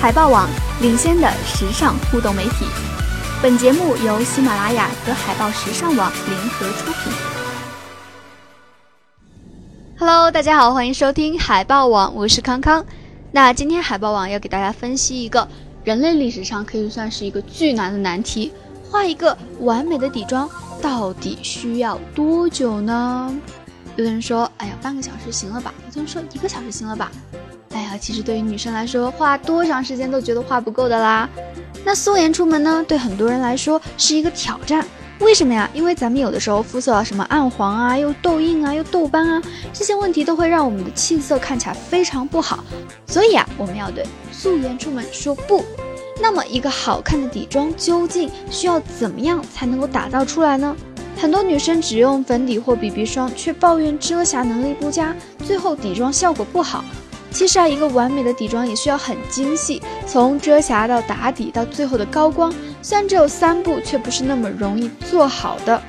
海报网领先的时尚互动媒体。本节目由喜马拉雅和海报时尚网联合出品。Hello，大家好，欢迎收听海报网，我是康康。那今天海报网要给大家分析一个人类历史上可以算是一个巨难的难题：画一个完美的底妆到底需要多久呢？有的人说，哎呀，半个小时行了吧？有的人说一个小时行了吧？其实对于女生来说，画多长时间都觉得画不够的啦。那素颜出门呢，对很多人来说是一个挑战。为什么呀？因为咱们有的时候肤色什么暗黄啊，又痘印啊，又痘斑啊，这些问题都会让我们的气色看起来非常不好。所以啊，我们要对素颜出门说不。那么，一个好看的底妆究竟需要怎么样才能够打造出来呢？很多女生只用粉底或 BB 霜，却抱怨遮瑕能力不佳，最后底妆效果不好。其实啊，一个完美的底妆也需要很精细，从遮瑕到打底到最后的高光，虽然只有三步，却不是那么容易做好的。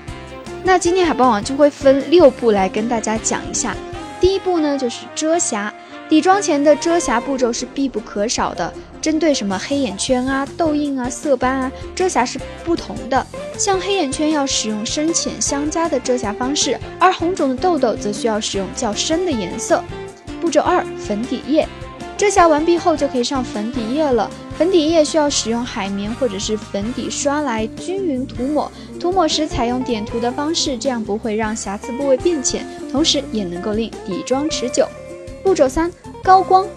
那今天海报网就会分六步来跟大家讲一下。第一步呢，就是遮瑕。底妆前的遮瑕步骤是必不可少的。针对什么黑眼圈啊、痘印啊、色斑啊，遮瑕是不同的。像黑眼圈要使用深浅相加的遮瑕方式，而红肿的痘痘则需要使用较深的颜色。步骤二，粉底液。遮瑕完毕后就可以上粉底液了。粉底液需要使用海绵或者是粉底刷来均匀涂抹。涂抹时采用点涂的方式，这样不会让瑕疵部位变浅，同时也能够令底妆持久。步骤三，高光。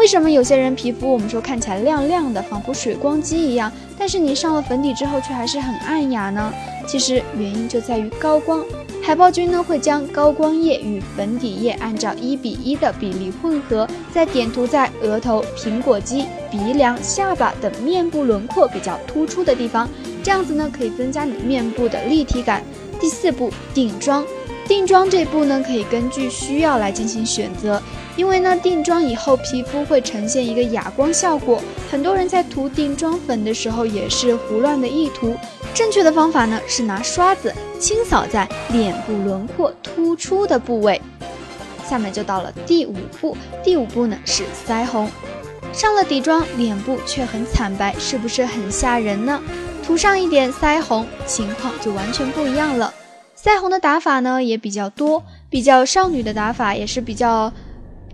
为什么有些人皮肤我们说看起来亮亮的，仿佛水光肌一样，但是你上了粉底之后却还是很暗哑呢？其实原因就在于高光。海豹君呢会将高光液与粉底液按照一比一的比例混合，再点涂在额头、苹果肌、鼻梁、下巴等面部轮廓比较突出的地方，这样子呢可以增加你面部的立体感。第四步定妆，定妆这步呢可以根据需要来进行选择，因为呢定妆以后皮肤会呈现一个哑光效果，很多人在涂定妆粉的时候也是胡乱的一涂。正确的方法呢是拿刷子清扫在脸部轮廓突出的部位。下面就到了第五步，第五步呢是腮红。上了底妆，脸部却很惨白，是不是很吓人呢？涂上一点腮红，情况就完全不一样了。腮红的打法呢也比较多，比较少女的打法也是比较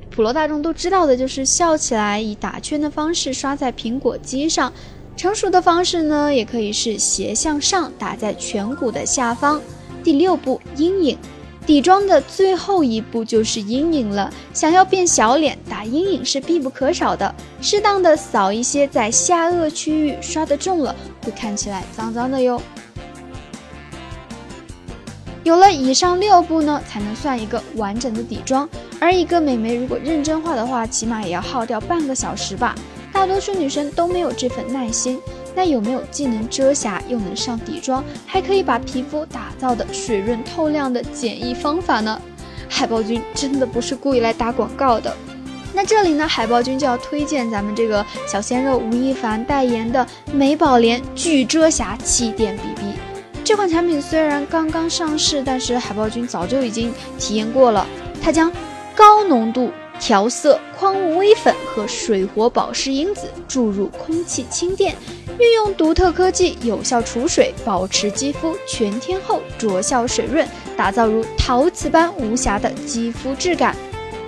普罗大众都知道的，就是笑起来以打圈的方式刷在苹果肌上。成熟的方式呢，也可以是斜向上打在颧骨的下方。第六步，阴影。底妆的最后一步就是阴影了。想要变小脸，打阴影是必不可少的。适当的扫一些在下颚区域，刷的重了会看起来脏脏的哟。有了以上六步呢，才能算一个完整的底妆。而一个美眉如果认真画的话，起码也要耗掉半个小时吧。大多数女生都没有这份耐心，那有没有既能遮瑕又能上底妆，还可以把皮肤打造的水润透亮的简易方法呢？海豹君真的不是故意来打广告的。那这里呢，海豹君就要推荐咱们这个小鲜肉吴亦凡代言的美宝莲巨遮瑕气垫 BB。这款产品虽然刚刚上市，但是海豹君早就已经体验过了，它将高浓度。调色矿物微粉和水活保湿因子注入空气轻垫，运用独特科技有效储水，保持肌肤全天候着效水润，打造如陶瓷般无瑕的肌肤质感。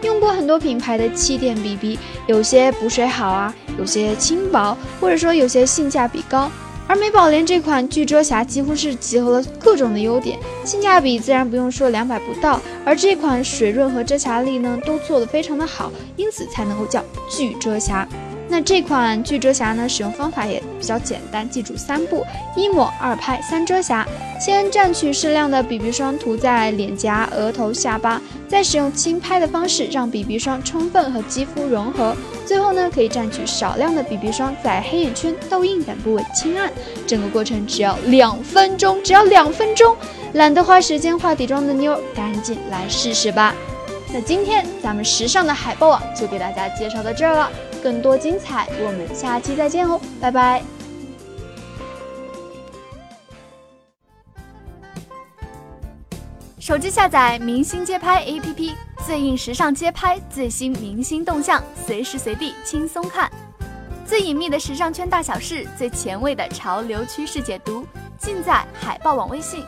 用过很多品牌的气垫 BB，有些补水好啊，有些轻薄，或者说有些性价比高。而美宝莲这款巨遮瑕几乎是集合了各种的优点，性价比自然不用说两百不到，而这款水润和遮瑕力呢都做得非常的好，因此才能够叫巨遮瑕。那这款巨遮瑕呢，使用方法也比较简单，记住三步：一抹、二拍、三遮瑕。先蘸取适量的 BB 霜涂在脸颊、额头、下巴，再使用轻拍的方式让 BB 霜充分和肌肤融合。最后呢，可以蘸取少量的 BB 霜在黑眼圈、痘印等部位轻按。整个过程只要两分钟，只要两分钟。懒得花时间画底妆的妞，赶紧来试试吧。那今天咱们时尚的海报网就给大家介绍到这儿了。更多精彩，我们下期再见哦，拜拜！手机下载明星街拍 APP，最硬时尚街拍，最新明星动向，随时随地轻松看。最隐秘的时尚圈大小事，最前卫的潮流趋势解读，尽在海报网微信。